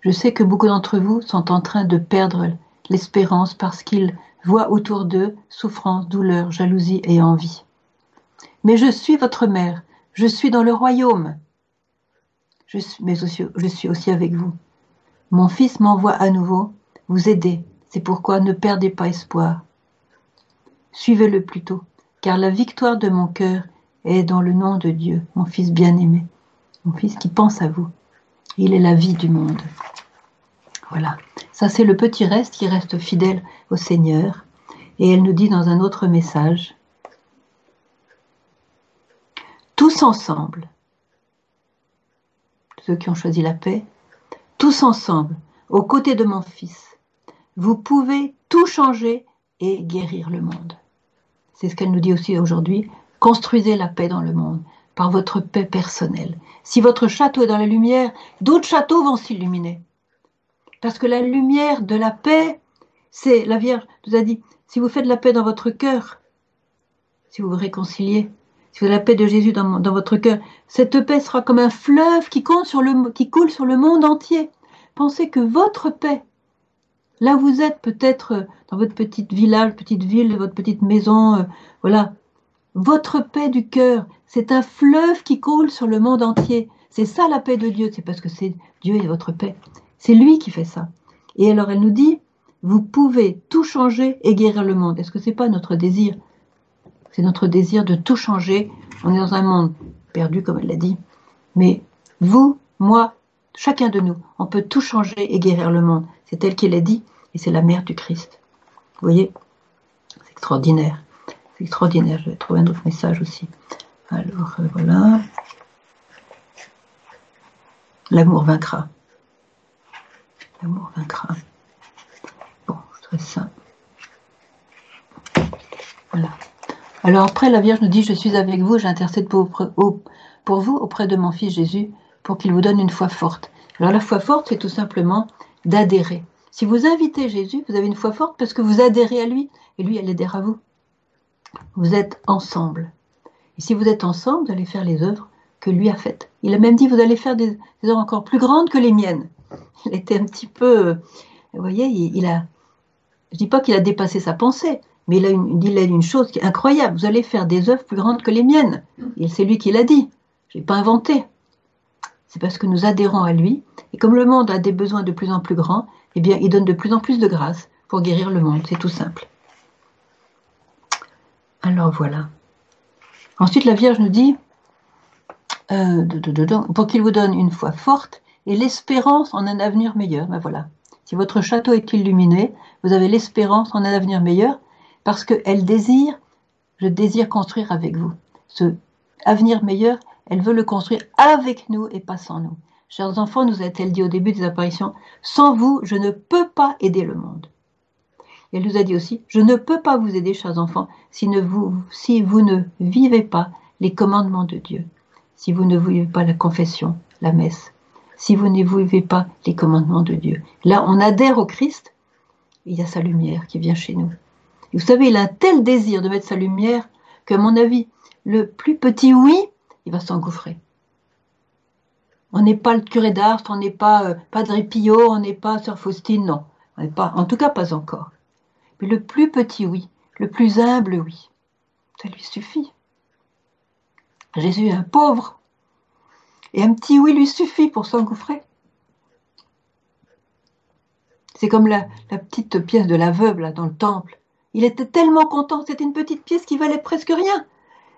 Speaker 1: je sais que beaucoup d'entre vous sont en train de perdre l'espérance parce qu'ils voient autour d'eux souffrance, douleur, jalousie et envie. Mais je suis votre mère, je suis dans le royaume. Je suis, aussi, je suis aussi avec vous. Mon fils m'envoie à nouveau vous aider. C'est pourquoi ne perdez pas espoir. Suivez-le plutôt, car la victoire de mon cœur est dans le nom de Dieu, mon Fils bien-aimé, mon Fils qui pense à vous. Il est la vie du monde. Voilà, ça c'est le petit reste qui reste fidèle au Seigneur. Et elle nous dit dans un autre message, tous ensemble, ceux qui ont choisi la paix, tous ensemble, aux côtés de mon Fils, vous pouvez tout changer et guérir le monde. C'est ce qu'elle nous dit aussi aujourd'hui. Construisez la paix dans le monde par votre paix personnelle. Si votre château est dans la lumière, d'autres châteaux vont s'illuminer. Parce que la lumière de la paix, c'est, la Vierge nous a dit, si vous faites la paix dans votre cœur, si vous vous réconciliez, si vous avez la paix de Jésus dans, votre cœur, cette paix sera comme un fleuve qui, coule sur le monde entier. Pensez que votre paix, là où vous êtes peut-être dans votre petite village, petite ville, votre petite maison, euh, voilà. Votre paix du cœur, c'est un fleuve qui coule sur le monde entier. C'est ça la paix de Dieu, c'est parce que c'est Dieu et votre paix. C'est lui qui fait ça. Et alors elle nous dit, vous pouvez tout changer et guérir le monde. Est-ce que c'est pas notre désir? C'est notre désir de tout changer. On est dans un monde perdu, comme elle l'a dit. Mais vous, moi, chacun de nous, on peut tout changer et guérir le monde. C'est elle qui l'a dit, et c'est la mère du Christ. Vous voyez? C'est extraordinaire. Extraordinaire. Je vais trouver un autre message aussi. Alors, euh, voilà. L'amour vaincra. L'amour vaincra. Bon, je ferai ça. Voilà. Alors après, la Vierge nous dit, je suis avec vous, j'intercède pour, pour vous auprès de mon Fils Jésus, pour qu'il vous donne une foi forte. Alors la foi forte, c'est tout simplement d'adhérer. Si vous invitez Jésus, vous avez une foi forte parce que vous adhérez à lui et lui, elle adhère à vous. Vous êtes ensemble. Et si vous êtes ensemble, vous allez faire les œuvres que lui a faites. Il a même dit, vous allez faire des, œuvres encore plus grandes que les miennes. Il était un petit peu, voyez, il, a, je dis pas qu'il a dépassé sa pensée, mais il a, une, il une chose qui est incroyable. Vous allez faire des œuvres plus grandes que les miennes. C'est lui qui l'a dit. Je n'ai pas inventé. C'est parce que nous adhérons à lui. Et comme le monde a des besoins de plus en plus grands, eh bien, il donne de plus en plus de grâce pour guérir le monde. C'est tout simple. Alors voilà. Ensuite, la Vierge nous dit, euh, pour qu'il vous donne une foi forte et l'espérance en un avenir meilleur. Ben voilà. Si votre château est illuminé, vous avez l'espérance en un avenir meilleur parce qu'elle désire, je désire construire avec vous. Ce avenir meilleur, elle veut le construire avec nous et pas sans nous. Chers enfants, nous a-t-elle dit au début des apparitions, sans vous, je ne peux pas aider le monde. Elle nous a dit aussi, je ne peux pas vous aider, chers enfants, si, vous, ne vivez pas les commandements de Dieu, si vous ne vivez pas la confession, la messe, si vous ne vivez pas les commandements de Dieu. Là, on adhère au Christ, il y a sa lumière qui vient chez nous. vous savez, il a un tel désir de mettre sa lumière que, mon avis, le plus petit oui, il va s'engouffrer. On n'est pas le curé d'Ars, on n'est pas euh, Padre Pio, on n'est pas Sœur Faustine, non. Pas, en tout cas pas encore. Mais le plus petit oui, le plus humble oui, ça lui suffit. Jésus est un pauvre. Et un petit oui lui suffit pour s'engouffrer. C'est comme la, petite pièce de l'aveugle dans le temple. Il était tellement content, c'était une petite pièce qui valait presque rien.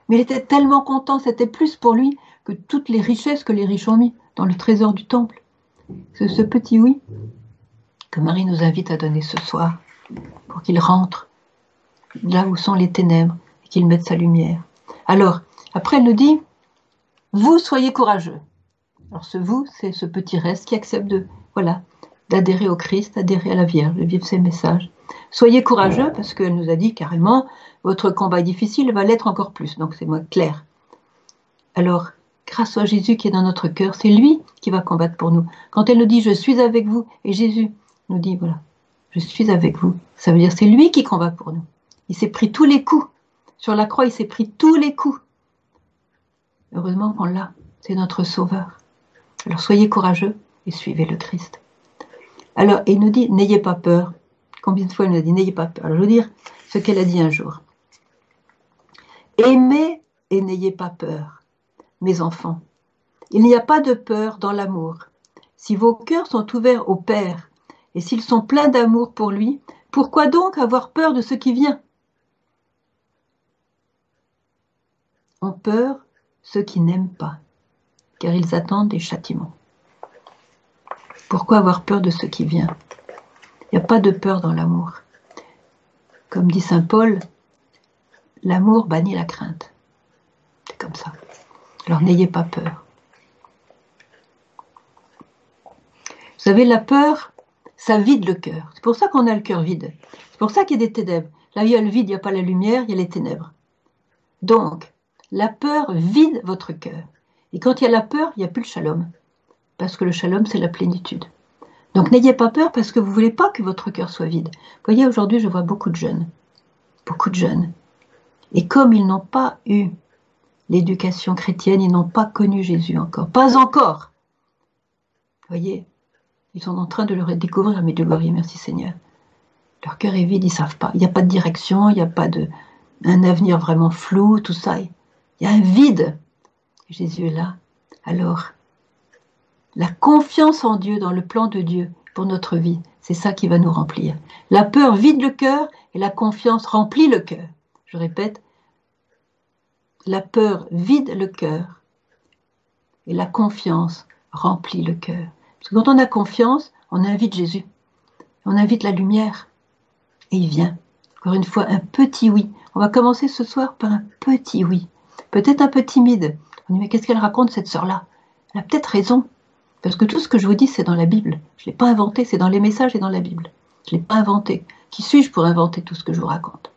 Speaker 1: Mais il était tellement content, c'était plus pour lui que toutes les richesses que les riches ont mis dans le trésor du temple. C'est ce petit oui que Marie nous invite à donner ce soir pour qu'il rentre là où sont les ténèbres et qu'il mette sa lumière. Alors, après, elle nous dit, vous soyez courageux. Alors ce vous, c'est ce petit reste qui accepte de, voilà, d'adhérer au Christ, adhérer à la Vierge, de vivre ses messages. Soyez courageux parce qu'elle nous a dit carrément, votre combat difficile, va l'être encore plus. Donc c'est moi clair. Alors, grâce à Jésus qui est dans notre cœur, c'est lui qui va combattre pour nous. Quand elle nous dit je suis avec vous, et Jésus nous dit voilà, je suis avec vous, ça veut dire c'est lui qui combat pour nous. Il s'est pris tous les coups. Sur la croix, il s'est pris tous les coups. Heureusement qu'on l'a, c'est notre sauveur. Alors soyez courageux et suivez le Christ. Alors, il nous dit, n'ayez pas peur. Combien de fois il nous a dit, n'ayez pas peur? Alors, je veux dire ce qu'elle a dit un jour. Aimez et n'ayez pas peur, mes enfants. Il n'y a pas de peur dans l'amour. Si vos cœurs sont ouverts au Père et s'ils sont pleins d'amour pour lui, pourquoi donc avoir peur de ce qui vient? Ont peur ceux qui n'aiment pas, car ils attendent des châtiments. Pourquoi avoir peur de ce qui vient? Il n'y a pas de peur dans l'amour. Comme dit Saint Paul, l'amour bannit la crainte. C'est comme ça. Alors n'ayez pas peur. Vous savez, la peur, ça vide le cœur. C'est pour ça qu'on a le cœur vide. C'est pour ça qu'il y a des ténèbres. Là, il y a le vide, il n'y a pas la lumière, il y a les ténèbres. Donc, la peur vide votre cœur. Et quand il y a la peur, il n'y a plus le shalom parce que le shalom, c'est la plénitude. Donc n'ayez pas peur parce que vous ne voulez pas que votre cœur soit vide. Vous voyez, aujourd'hui, je vois beaucoup de jeunes, beaucoup de jeunes. Et comme ils n'ont pas eu l'éducation chrétienne, ils n'ont pas connu Jésus encore, pas encore. Vous voyez, ils sont en train de le redécouvrir, mais de gloire, merci Seigneur. Leur cœur est vide, ils ne savent pas. Il n'y a pas de direction, il n'y a pas de un avenir vraiment flou, tout ça. Il y a un vide. Jésus est là. Alors, la confiance en Dieu, dans le plan de Dieu pour notre vie, c'est ça qui va nous remplir. La peur vide le cœur et la confiance remplit le cœur. Je répète, la peur vide le cœur et la confiance remplit le cœur. Parce que quand on a confiance, on invite Jésus, on invite la lumière et il vient. Encore une fois, un petit oui. On va commencer ce soir par un petit oui. Peut-être un peu timide. On dit mais qu'est-ce qu'elle raconte cette sœur-là? Elle a peut-être raison. Parce que tout ce que je vous dis, c'est dans la Bible. Je ne l'ai pas inventé, c'est dans les messages et dans la Bible. Je ne l'ai pas inventé. Qui suis-je pour inventer tout ce que je vous raconte?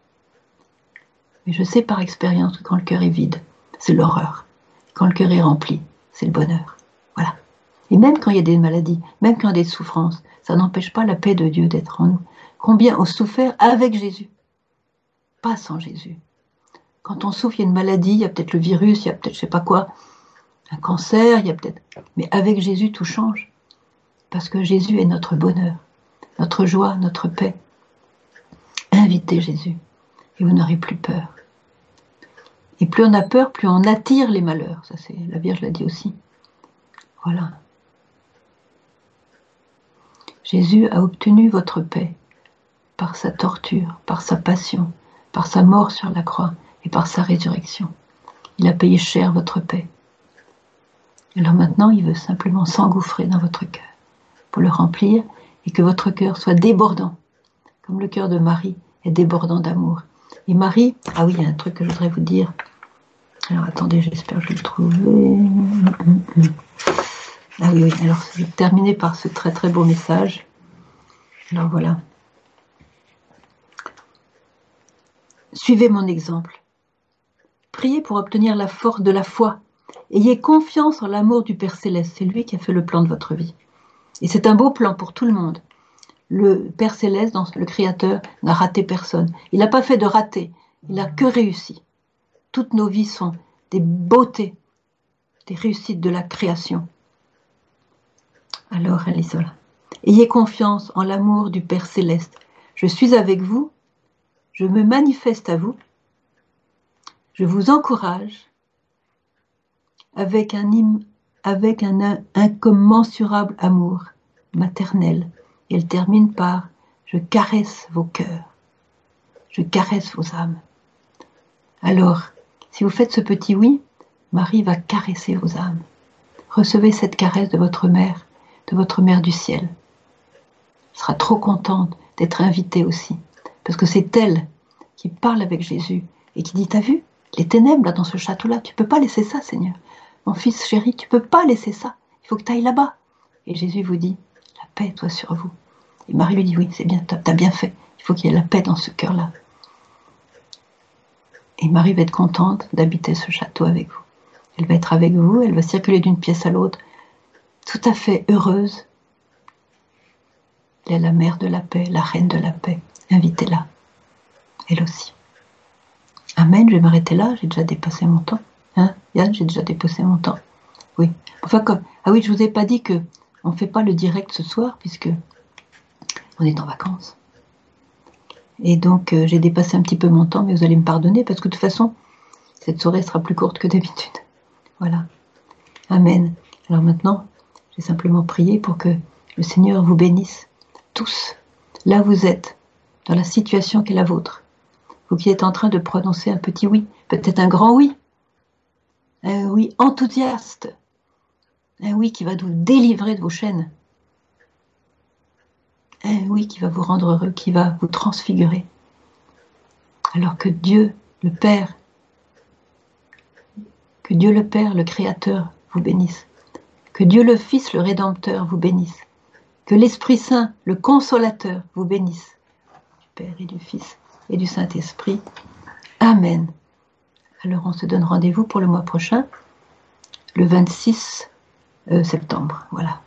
Speaker 1: Mais je sais par expérience que quand le cœur est vide, c'est l'horreur. Quand le cœur est rempli, c'est le bonheur. Et même quand il y a des maladies, même quand il y a des souffrances, ça n'empêche pas la paix de Dieu d'être en nous. Combien on souffert avec Jésus Pas sans Jésus. Quand on souffre, il y a une maladie, il y a peut-être le virus, il y a peut-être je sais pas quoi, un cancer, il y a peut-être. Mais avec Jésus, tout change. Parce que Jésus est notre bonheur, notre joie, notre paix. Invitez Jésus et vous n'aurez plus peur. Et plus on a peur, plus on attire les malheurs. Ça, c'est la Vierge l'a dit aussi. Voilà. Jésus a obtenu votre paix par sa torture, par sa passion, par sa mort sur la croix et par sa résurrection. Il a payé cher votre paix. Alors maintenant, il veut simplement s'engouffrer dans votre cœur pour le remplir et que votre cœur soit débordant, comme le cœur de Marie est débordant d'amour. Et Marie, ah oui, il y a un truc que je voudrais vous dire. Alors attendez, j'espère que je vais le trouver. Ah oui, alors je vais terminer par ce très très beau message. Alors voilà. Suivez mon exemple. Priez pour obtenir la force de la foi Ayez confiance en l'amour du Père céleste. C'est lui qui a fait le plan de votre vie. Et c'est un beau plan pour tout le monde. Le Père céleste, le Créateur, n'a raté personne. Il n'a pas fait de raté. Il n'a que réussi. Toutes nos vies sont des beautés, des réussites de la création. Alors, Alisola, ayez confiance en l'amour du Père céleste. Je suis avec vous. Je me manifeste à vous. Je vous encourage avec un, avec un incommensurable amour maternel. Elle termine par Je caresse vos cœurs, je caresse vos âmes. Alors, si vous faites ce petit oui, Marie va caresser vos âmes. Recevez cette caresse de votre mère, de votre mère du ciel. Elle sera trop contente d'être invitée aussi, parce que c'est elle qui parle avec Jésus et qui dit T'as vu les ténèbres dans ce château-là, tu peux pas laisser ça, Seigneur. Mon fils chéri, tu peux pas laisser ça. Il faut que tu ailles là-bas. Et Jésus vous dit La paix soit sur vous. Et Marie lui dit Oui, c'est bien, tu as bien fait. Il faut qu'il y ait la paix dans ce cœur-là. Et Marie va être contente d'habiter ce château avec vous. Elle va être avec vous, elle va circuler d'une pièce à l'autre, tout à fait heureuse. Elle est la mère de la paix, la reine de la paix. Invitez-la, elle aussi. Amen, je vais m'arrêter là, j'ai déjà dépassé mon temps. Hein, Yann, j'ai déjà dépassé mon temps. Oui. Enfin, comme. Ah oui, je vous ai pas dit que on fait pas le direct ce soir, puisque on est en vacances. Et donc, euh, j'ai dépassé un petit peu mon temps, mais vous allez me pardonner, parce que de toute façon, cette soirée sera plus courte que d'habitude. Voilà. Amen. Alors maintenant, simplement prié pour que le Seigneur vous bénisse tous, là où vous êtes, dans la situation qui est la vôtre. Vous qui êtes en train de prononcer un petit oui, peut-être un grand oui, un oui enthousiaste, un oui qui va vous délivrer de vos chaînes, un oui qui va vous rendre heureux, qui va vous transfigurer. Alors que Dieu, le Père, que Dieu le Père, le Créateur, vous bénisse. Que Dieu le Fils, le Rédempteur, vous bénisse. Que l'Esprit Saint, le Consolateur, vous bénisse. Du Père et du Fils et du Saint-Esprit. Amen. Alors on se donne rendez-vous pour le mois prochain, le 26 euh, septembre. Voilà.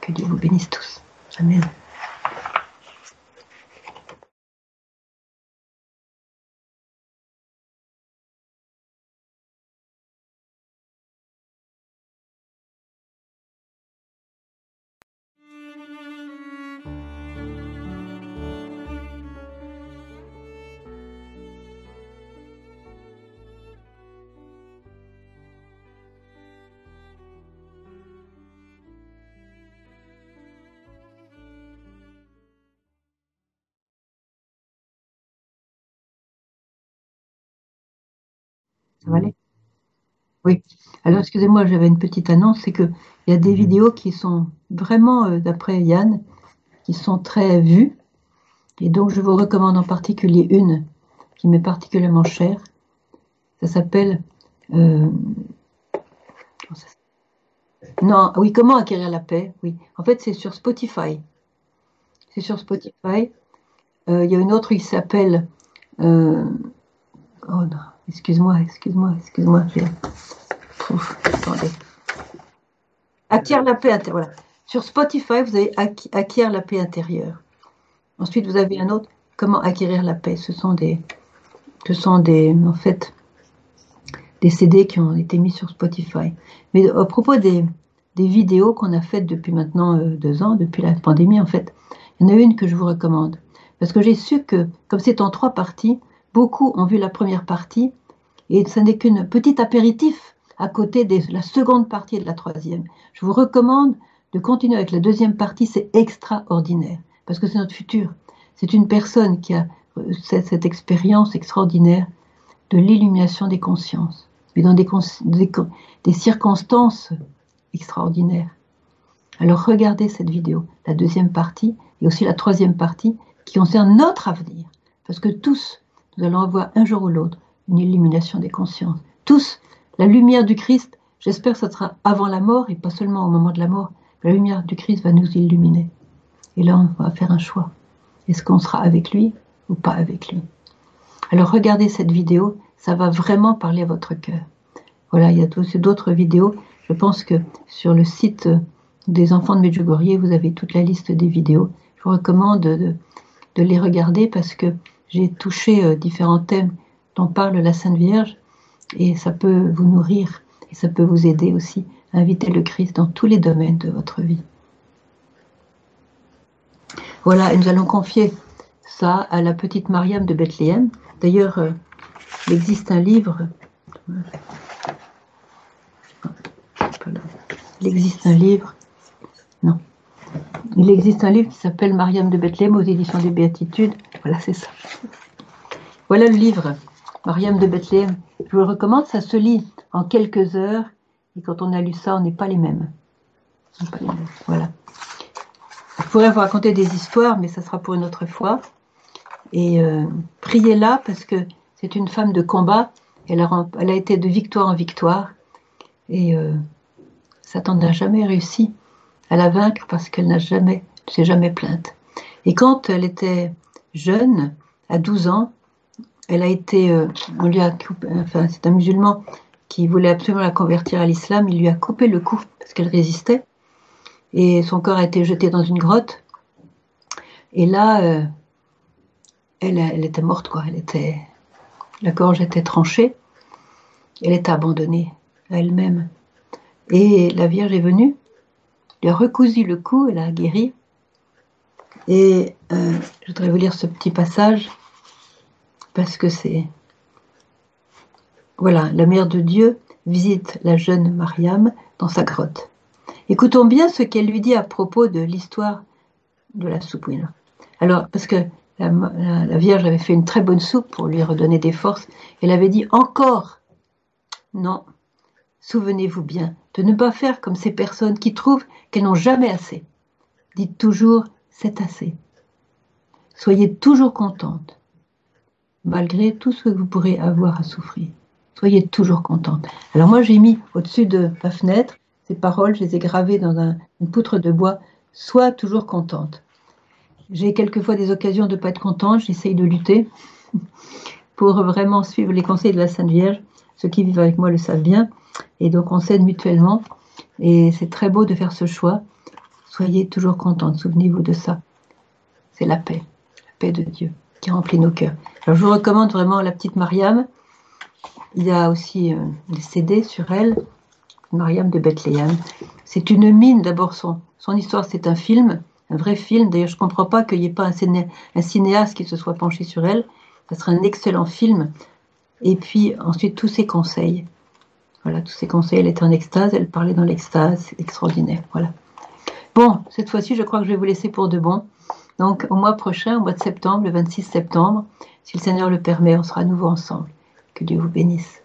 Speaker 1: Que Dieu vous bénisse tous. Amen. Oui. Alors, excusez-moi, j'avais une petite annonce, c'est qu'il y a des mhm. vidéos qui sont vraiment, euh, d'après Yann, qui sont très vues. Et donc, je vous recommande en particulier une qui m'est particulièrement chère. Ça s'appelle... Euh, non, oui, comment acquérir la paix? Oui, en fait, c'est sur Spotify. C'est sur Spotify. Euh, il y a une autre qui s'appelle... oh non, Excuse-moi, excuse-moi, excuse-moi. Attendez. Acquiert la paix intérieure. Sur Spotify, vous avez acquiert la paix intérieure. Ensuite, vous avez un autre. Comment acquérir la paix Ce sont des, ce sont des, des CD qui ont été mis sur Spotify. Mais à propos des, des vidéos qu'on a faites depuis maintenant euh, deux ans, depuis la pandémie, en fait, il y en a une que je vous recommande. Parce que j'ai su que, comme c'est en trois parties, Beaucoup ont vu la première partie et ce n'est qu'une petite apéritif à côté de la seconde partie et de la troisième. Je vous recommande de continuer avec la deuxième partie, c'est extraordinaire parce que c'est notre futur. C'est une personne qui a euh, cette, expérience extraordinaire de l'illumination des consciences, mais dans des, des circonstances extraordinaires. Alors regardez cette vidéo, la deuxième partie et aussi la troisième partie qui concerne notre avenir, parce que tous, nous allons avoir un jour ou l'autre une illumination des consciences. Tous, la lumière du Christ, j'espère que ce sera avant la mort et pas seulement au moment de la mort. La lumière du Christ va nous illuminer. Et là, on va faire un choix. Est-ce qu'on sera avec lui ou pas avec lui? Alors regardez cette vidéo, ça va vraiment parler à votre cœur. Voilà, il y a d'autres vidéos. Je pense que sur le site des enfants de Medjugorje, vous avez toute la liste des vidéos. Je vous recommande de, de les regarder parce que j'ai touché euh, différents thèmes parle la Sainte Vierge et ça peut vous nourrir et ça peut vous aider aussi à inviter le Christ dans tous les domaines de votre vie. Voilà, et nous allons confier ça à la petite Mariam de Bethléem. D'ailleurs, euh, il existe un livre. Il existe un livre. Non. Il existe un livre qui s'appelle Mariam de Bethléem aux éditions des Béatitudes. Voilà, c'est ça. Voilà le livre, Mariam de Bethléem. Je vous le recommande, ça se lit en quelques heures. Et quand on a lu ça, on n'est pas les mêmes. Voilà. Je pourrais vous raconter des histoires, mais ça sera pour une autre fois. Et euh, priez-la parce que c'est une femme de combat. Elle a, elle a, été de victoire en victoire. Et euh, Satan n'a jamais réussi à la vaincre parce qu'elle n'a jamais, s'est jamais plainte. Et quand elle était jeune, à 12 ans, elle a été, euh, enfin c'est un musulman qui voulait absolument la convertir à l'islam, il lui a coupé le cou parce qu'elle résistait et son corps a été jeté dans une grotte. Et là, euh, elle, elle, était morte quoi, elle était, la gorge était tranchée, elle était abandonnée à elle-même. Et la Vierge est venue, lui a recousu le cou, elle a guéri. Et euh, je voudrais vous lire ce petit passage parce que c'est voilà, la mère de Dieu visite la jeune Mariam dans sa grotte. Écoutons bien ce qu'elle lui dit à propos de l'histoire de la soupe. Alors, parce que la, la, Vierge avait fait une très bonne soupe pour lui redonner des forces, elle avait dit encore, non, souvenez-vous bien de ne pas faire comme ces personnes qui trouvent qu'elles n'ont jamais assez. Dites toujours, c'est assez. Soyez toujours contente, malgré tout ce que vous pourrez avoir à souffrir. Soyez toujours contente. Alors moi, j'ai mis au-dessus de ma fenêtre ces paroles, je les ai gravées dans une poutre de bois. Sois toujours contente. J'ai quelquefois des occasions de ne pas être contente, j'essaye de lutter pour vraiment suivre les conseils de la Sainte Vierge. Ceux qui vivent avec moi le savent bien. Et donc on s'aide mutuellement. Et c'est très beau de faire ce choix. Soyez toujours contente, souvenez-vous de ça. C'est la paix, la paix de Dieu qui remplit nos cœurs. Alors je vous recommande vraiment la petite Mariam. Il y a aussi euh, des CD sur elle, Mariam de Bethléem. C'est une mine, d'abord son, son histoire, c'est un film, un vrai film. D'ailleurs, je ne comprends pas qu'il n'y ait pas un, cinéaste qui se soit penché sur elle. Ça serait un excellent film. Et puis ensuite, tous ses conseils. Voilà, tous ses conseils. Elle était en extase, elle parlait dans l'extase, extraordinaire. Voilà. Bon, cette fois-ci, je crois que je vais vous laisser pour de bon. Donc, au mois prochain, au mois de septembre, le 26 septembre, si le Seigneur le permet, on sera à nouveau ensemble. Que Dieu vous bénisse.